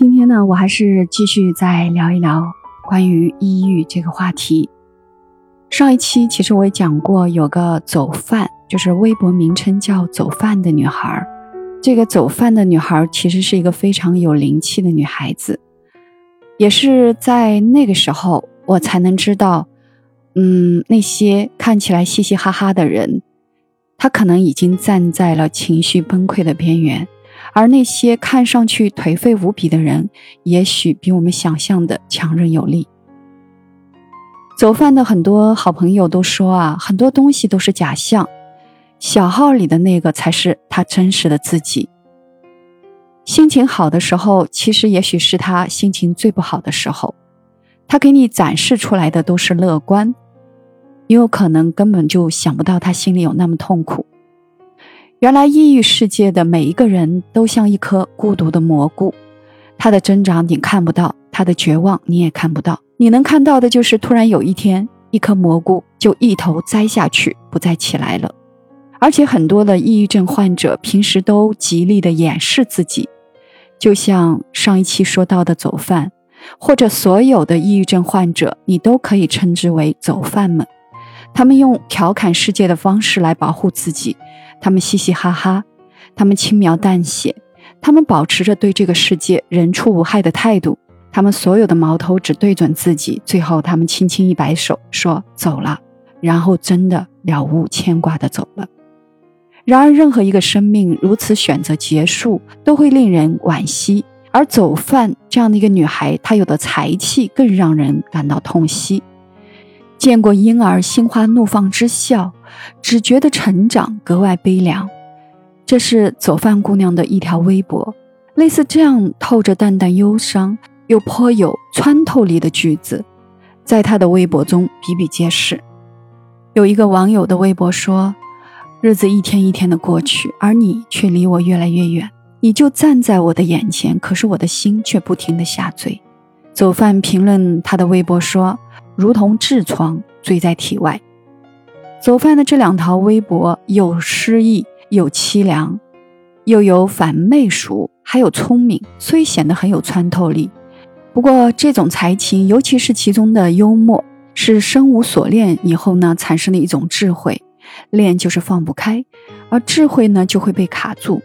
今天呢，我还是继续再聊一聊关于抑郁这个话题。上一期其实我也讲过，有个走饭，就是微博名称叫“走饭”的女孩。这个走饭的女孩其实是一个非常有灵气的女孩子，也是在那个时候，我才能知道，嗯，那些看起来嘻嘻哈哈的人，他可能已经站在了情绪崩溃的边缘。而那些看上去颓废无比的人，也许比我们想象的强韧有力。走饭的很多好朋友都说啊，很多东西都是假象，小号里的那个才是他真实的自己。心情好的时候，其实也许是他心情最不好的时候，他给你展示出来的都是乐观，也有可能根本就想不到他心里有那么痛苦。原来，抑郁世界的每一个人都像一颗孤独的蘑菇，它的增长你看不到，它的绝望你也看不到。你能看到的就是，突然有一天，一颗蘑菇就一头栽下去，不再起来了。而且，很多的抑郁症患者平时都极力的掩饰自己，就像上一期说到的走饭，或者所有的抑郁症患者，你都可以称之为走饭们。他们用调侃世界的方式来保护自己。他们嘻嘻哈哈，他们轻描淡写，他们保持着对这个世界人畜无害的态度，他们所有的矛头只对准自己。最后，他们轻轻一摆手，说走了，然后真的了无牵挂的走了。然而，任何一个生命如此选择结束，都会令人惋惜。而走饭这样的一个女孩，她有的才气更让人感到痛惜。见过婴儿心花怒放之笑。只觉得成长格外悲凉，这是走饭姑娘的一条微博。类似这样透着淡淡忧伤又颇有穿透力的句子，在她的微博中比比皆是。有一个网友的微博说：“日子一天一天的过去，而你却离我越来越远。你就站在我的眼前，可是我的心却不停的下坠。”走饭评论他的微博说：“如同痔疮坠在体外。”走饭的这两条微博有诗意，有凄凉，又有反媚俗，还有聪明，所以显得很有穿透力。不过，这种才情，尤其是其中的幽默，是生无所恋以后呢产生的一种智慧。恋就是放不开，而智慧呢就会被卡住。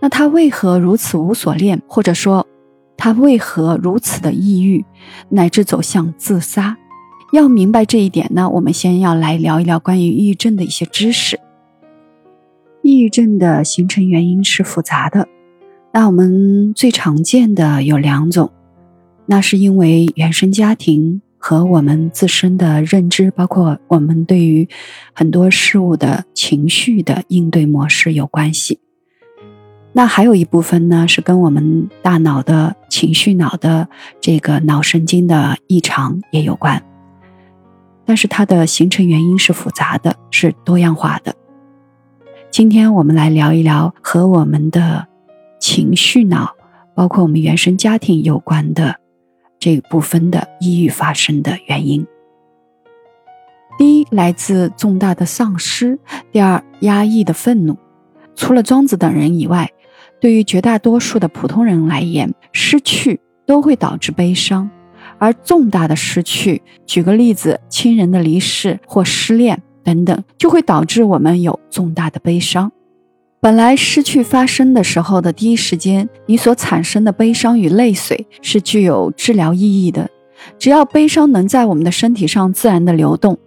那他为何如此无所恋，或者说他为何如此的抑郁，乃至走向自杀？要明白这一点呢，我们先要来聊一聊关于抑郁症的一些知识。抑郁症的形成原因是复杂的，那我们最常见的有两种，那是因为原生家庭和我们自身的认知，包括我们对于很多事物的情绪的应对模式有关系。那还有一部分呢，是跟我们大脑的情绪脑的这个脑神经的异常也有关。但是它的形成原因是复杂的，是多样化的。今天我们来聊一聊和我们的情绪脑，包括我们原生家庭有关的这部分的抑郁发生的原因。第一，来自重大的丧失；第二，压抑的愤怒。除了庄子等人以外，对于绝大多数的普通人来言，失去都会导致悲伤。而重大的失去，举个例子，亲人的离世或失恋等等，就会导致我们有重大的悲伤。本来失去发生的时候的第一时间，你所产生的悲伤与泪水是具有治疗意义的。只要悲伤能在我们的身体上自然的流动，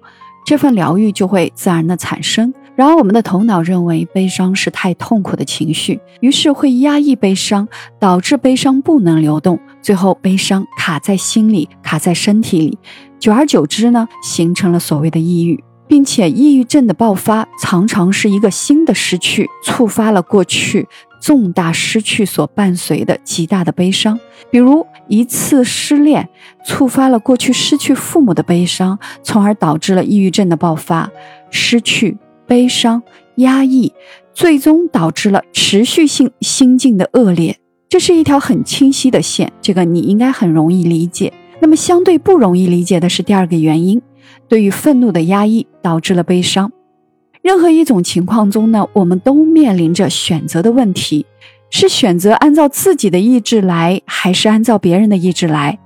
这份疗愈就会自然的产生。然而，我们的头脑认为悲伤是太痛苦的情绪，于是会压抑悲伤，导致悲伤不能流动，最后悲伤卡在心里，卡在身体里，久而久之呢，形成了所谓的抑郁，并且抑郁症的爆发常常是一个新的失去触发了过去重大失去所伴随的极大的悲伤，比如一次失恋触发了过去失去父母的悲伤，从而导致了抑郁症的爆发，失去。悲伤、压抑，最终导致了持续性心境的恶劣。这是一条很清晰的线，这个你应该很容易理解。那么，相对不容易理解的是第二个原因：对于愤怒的压抑导致了悲伤。任何一种情况中呢，我们都面临着选择的问题。是选择按照自己的意志来，还是按照别人的意志来？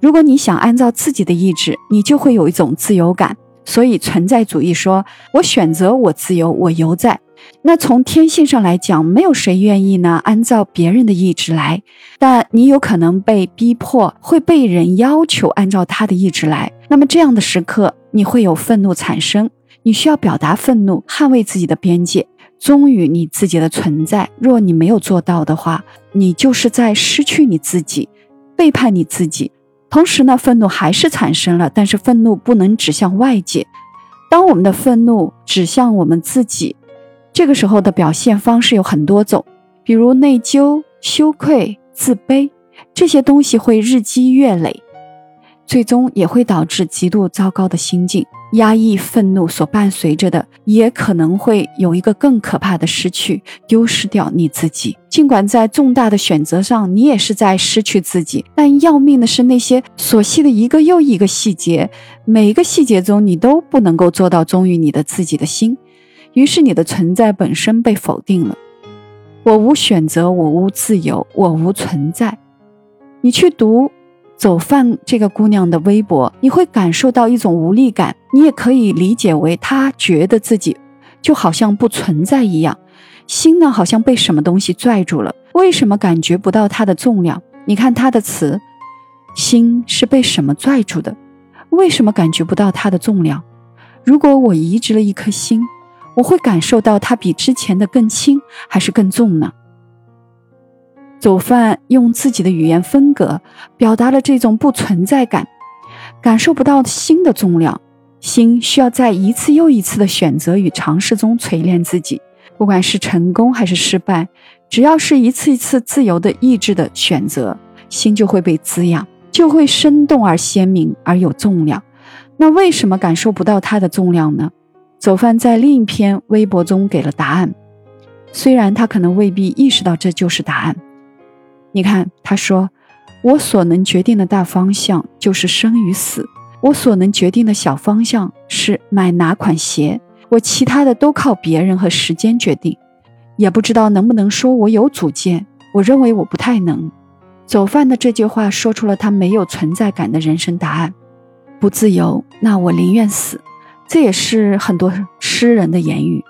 如果你想按照自己的意志，你就会有一种自由感。所以存在主义说：“我选择，我自由，我犹在。”那从天性上来讲，没有谁愿意呢按照别人的意志来。但你有可能被逼迫，会被人要求按照他的意志来。那么这样的时刻，你会有愤怒产生，你需要表达愤怒，捍卫自己的边界，忠于你自己的存在。若你没有做到的话，你就是在失去你自己，背叛你自己。同时呢，愤怒还是产生了，但是愤怒不能指向外界。当我们的愤怒指向我们自己，这个时候的表现方式有很多种，比如内疚、羞愧、自卑，这些东西会日积月累。最终也会导致极度糟糕的心境，压抑愤怒所伴随着的，也可能会有一个更可怕的失去，丢失掉你自己。尽管在重大的选择上，你也是在失去自己，但要命的是那些琐细的一个又一个细节，每一个细节中你都不能够做到忠于你的自己的心，于是你的存在本身被否定了。我无选择，我无自由，我无存在。你去读。走饭这个姑娘的微博，你会感受到一种无力感。你也可以理解为她觉得自己就好像不存在一样，心呢好像被什么东西拽住了。为什么感觉不到它的重量？你看她的词，心是被什么拽住的？为什么感觉不到它的重量？如果我移植了一颗心，我会感受到它比之前的更轻还是更重呢？走饭用自己的语言风格表达了这种不存在感，感受不到心的重量。心需要在一次又一次的选择与尝试中锤炼自己，不管是成功还是失败，只要是一次一次自由的意志的选择，心就会被滋养，就会生动而鲜明而有重量。那为什么感受不到它的重量呢？走饭在另一篇微博中给了答案，虽然他可能未必意识到这就是答案。你看，他说：“我所能决定的大方向就是生与死，我所能决定的小方向是买哪款鞋，我其他的都靠别人和时间决定。也不知道能不能说我有主见，我认为我不太能。”走饭的这句话说出了他没有存在感的人生答案：不自由，那我宁愿死。这也是很多诗人的言语。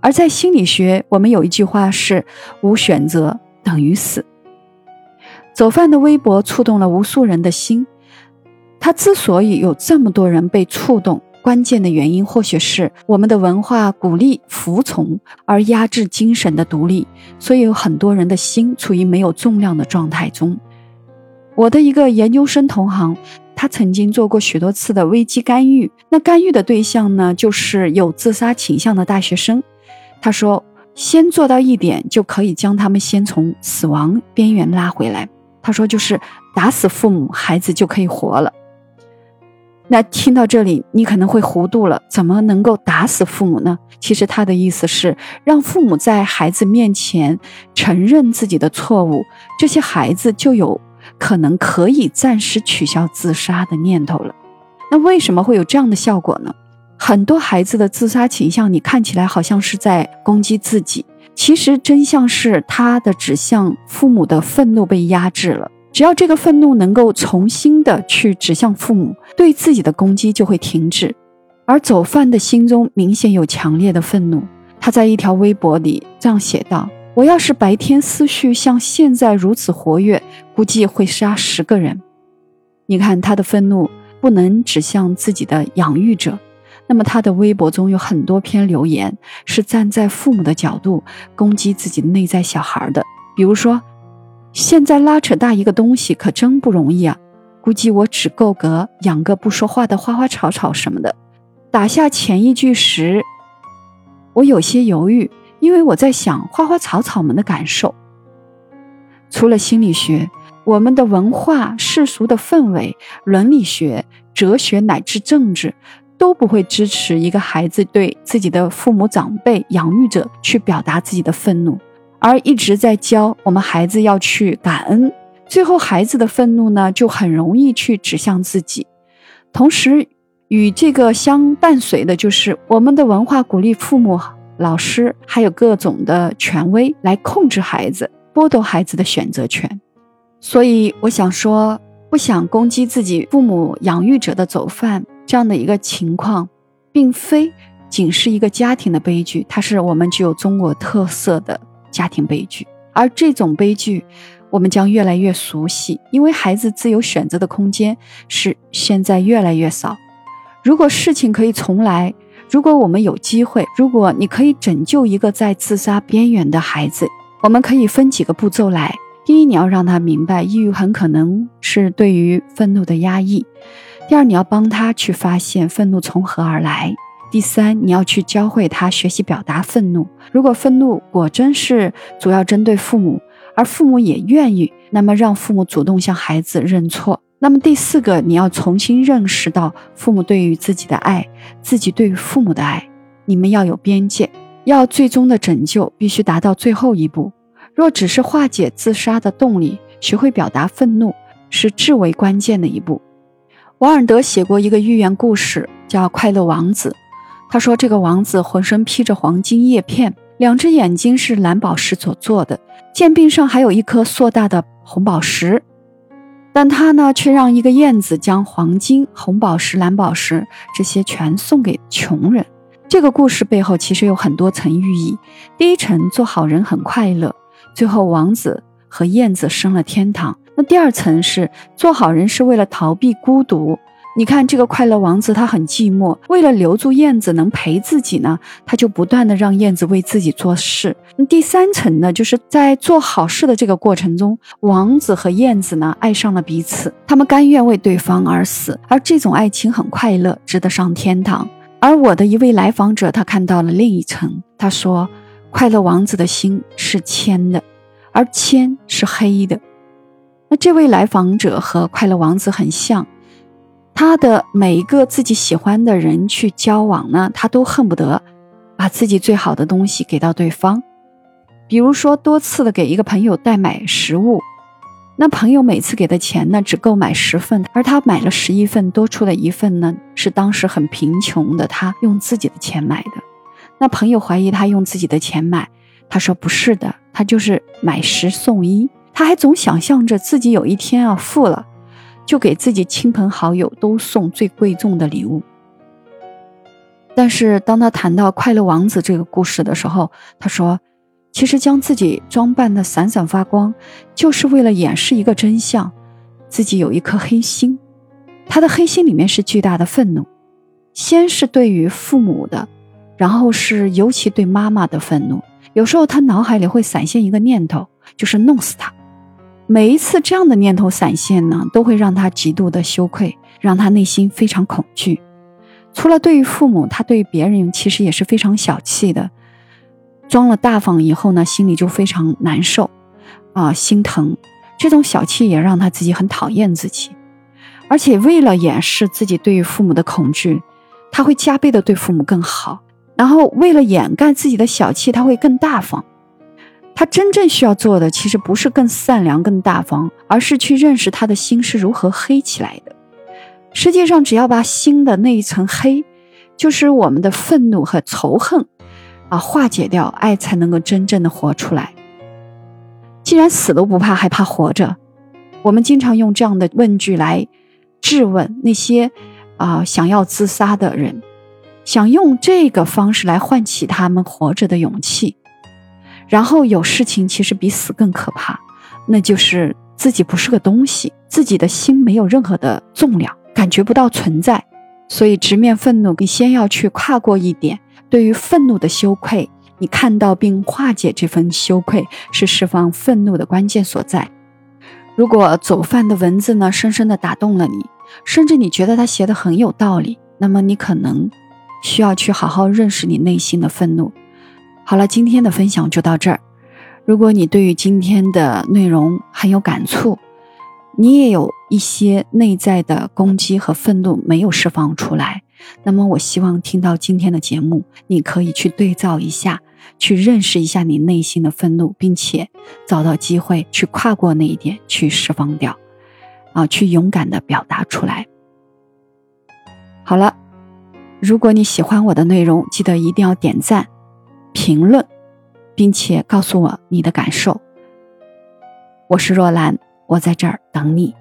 而在心理学，我们有一句话是：无选择等于死。走饭的微博触动了无数人的心。他之所以有这么多人被触动，关键的原因或许是我们的文化鼓励服从而压制精神的独立，所以有很多人的心处于没有重量的状态中。我的一个研究生同行，他曾经做过许多次的危机干预，那干预的对象呢，就是有自杀倾向的大学生。他说，先做到一点，就可以将他们先从死亡边缘拉回来。他说：“就是打死父母，孩子就可以活了。”那听到这里，你可能会糊涂了。怎么能够打死父母呢？其实他的意思是让父母在孩子面前承认自己的错误，这些孩子就有可能可以暂时取消自杀的念头了。那为什么会有这样的效果呢？很多孩子的自杀倾向，你看起来好像是在攻击自己。其实真相是，他的指向父母的愤怒被压制了。只要这个愤怒能够重新的去指向父母，对自己的攻击就会停止。而走饭的心中明显有强烈的愤怒，他在一条微博里这样写道：“我要是白天思绪像现在如此活跃，估计会杀十个人。”你看他的愤怒不能指向自己的养育者。那么他的微博中有很多篇留言是站在父母的角度攻击自己内在小孩的，比如说，现在拉扯大一个东西可真不容易啊，估计我只够格养个不说话的花花草草什么的。打下前一句时，我有些犹豫，因为我在想花花草草们的感受。除了心理学，我们的文化、世俗的氛围、伦理学、哲学乃至政治。都不会支持一个孩子对自己的父母长辈养育者去表达自己的愤怒，而一直在教我们孩子要去感恩。最后，孩子的愤怒呢，就很容易去指向自己。同时，与这个相伴随的就是我们的文化鼓励父母、老师还有各种的权威来控制孩子。剥夺孩子的选择权。所以我想说，不想攻击自己父母养育者的走饭这样的一个情况，并非仅是一个家庭的悲剧，它是我们具有中国特色的家庭悲剧。而这种悲剧，我们将越来越熟悉，因为孩子自由选择的空间是现在越来越少。如果事情可以重来，如果我们有机会，如果你可以拯救一个在自杀边缘的孩子，我们可以分几个步骤来。第一，你要让他明白，抑郁很可能是对于愤怒的压抑；第二，你要帮他去发现愤怒从何而来；第三，你要去教会他学习表达愤怒。如果愤怒果真是主要针对父母，而父母也愿意，那么让父母主动向孩子认错。那么第四个，你要重新认识到父母对于自己的爱，自己对于父母的爱，你们要有边界。要最终的拯救，必须达到最后一步。若只是化解自杀的动力，学会表达愤怒是至为关键的一步。王尔德写过一个寓言故事，叫《快乐王子》。他说，这个王子浑身披着黄金叶片，两只眼睛是蓝宝石所做的，剑柄上还有一颗硕大的红宝石。但他呢，却让一个燕子将黄金、红宝石、蓝宝石这些全送给穷人。这个故事背后其实有很多层寓意。第一层，做好人很快乐，最后王子和燕子升了天堂。那第二层是做好人是为了逃避孤独。你看这个快乐王子，他很寂寞，为了留住燕子能陪自己呢，他就不断的让燕子为自己做事。那第三层呢，就是在做好事的这个过程中，王子和燕子呢爱上了彼此，他们甘愿为对方而死，而这种爱情很快乐，值得上天堂。而我的一位来访者，他看到了另一层，他说，快乐王子的心是铅的，而铅是黑的。那这位来访者和快乐王子很像。他的每一个自己喜欢的人去交往呢，他都恨不得把自己最好的东西给到对方。比如说，多次的给一个朋友代买食物，那朋友每次给的钱呢，只够买十份，而他买了十一份，多出的一份呢，是当时很贫穷的他用自己的钱买的。那朋友怀疑他用自己的钱买，他说不是的，他就是买十送一。他还总想象着自己有一天啊富了。就给自己亲朋好友都送最贵重的礼物。但是当他谈到快乐王子这个故事的时候，他说：“其实将自己装扮的闪闪发光，就是为了掩饰一个真相，自己有一颗黑心。他的黑心里面是巨大的愤怒，先是对于父母的，然后是尤其对妈妈的愤怒。有时候他脑海里会闪现一个念头，就是弄死他。”每一次这样的念头闪现呢，都会让他极度的羞愧，让他内心非常恐惧。除了对于父母，他对于别人其实也是非常小气的。装了大方以后呢，心里就非常难受，啊，心疼。这种小气也让他自己很讨厌自己，而且为了掩饰自己对于父母的恐惧，他会加倍的对父母更好。然后为了掩盖自己的小气，他会更大方。他真正需要做的，其实不是更善良、更大方，而是去认识他的心是如何黑起来的。实际上，只要把心的那一层黑，就是我们的愤怒和仇恨，啊，化解掉，爱才能够真正的活出来。既然死都不怕，还怕活着？我们经常用这样的问句来质问那些啊想要自杀的人，想用这个方式来唤起他们活着的勇气。然后有事情其实比死更可怕，那就是自己不是个东西，自己的心没有任何的重量，感觉不到存在。所以直面愤怒，你先要去跨过一点对于愤怒的羞愧，你看到并化解这份羞愧，是释放愤怒的关键所在。如果走犯的文字呢，深深的打动了你，甚至你觉得他写的很有道理，那么你可能需要去好好认识你内心的愤怒。好了，今天的分享就到这儿。如果你对于今天的内容很有感触，你也有一些内在的攻击和愤怒没有释放出来，那么我希望听到今天的节目，你可以去对照一下，去认识一下你内心的愤怒，并且找到机会去跨过那一点，去释放掉，啊，去勇敢的表达出来。好了，如果你喜欢我的内容，记得一定要点赞。评论并且告诉我你的感受。我是若兰我在这儿等你。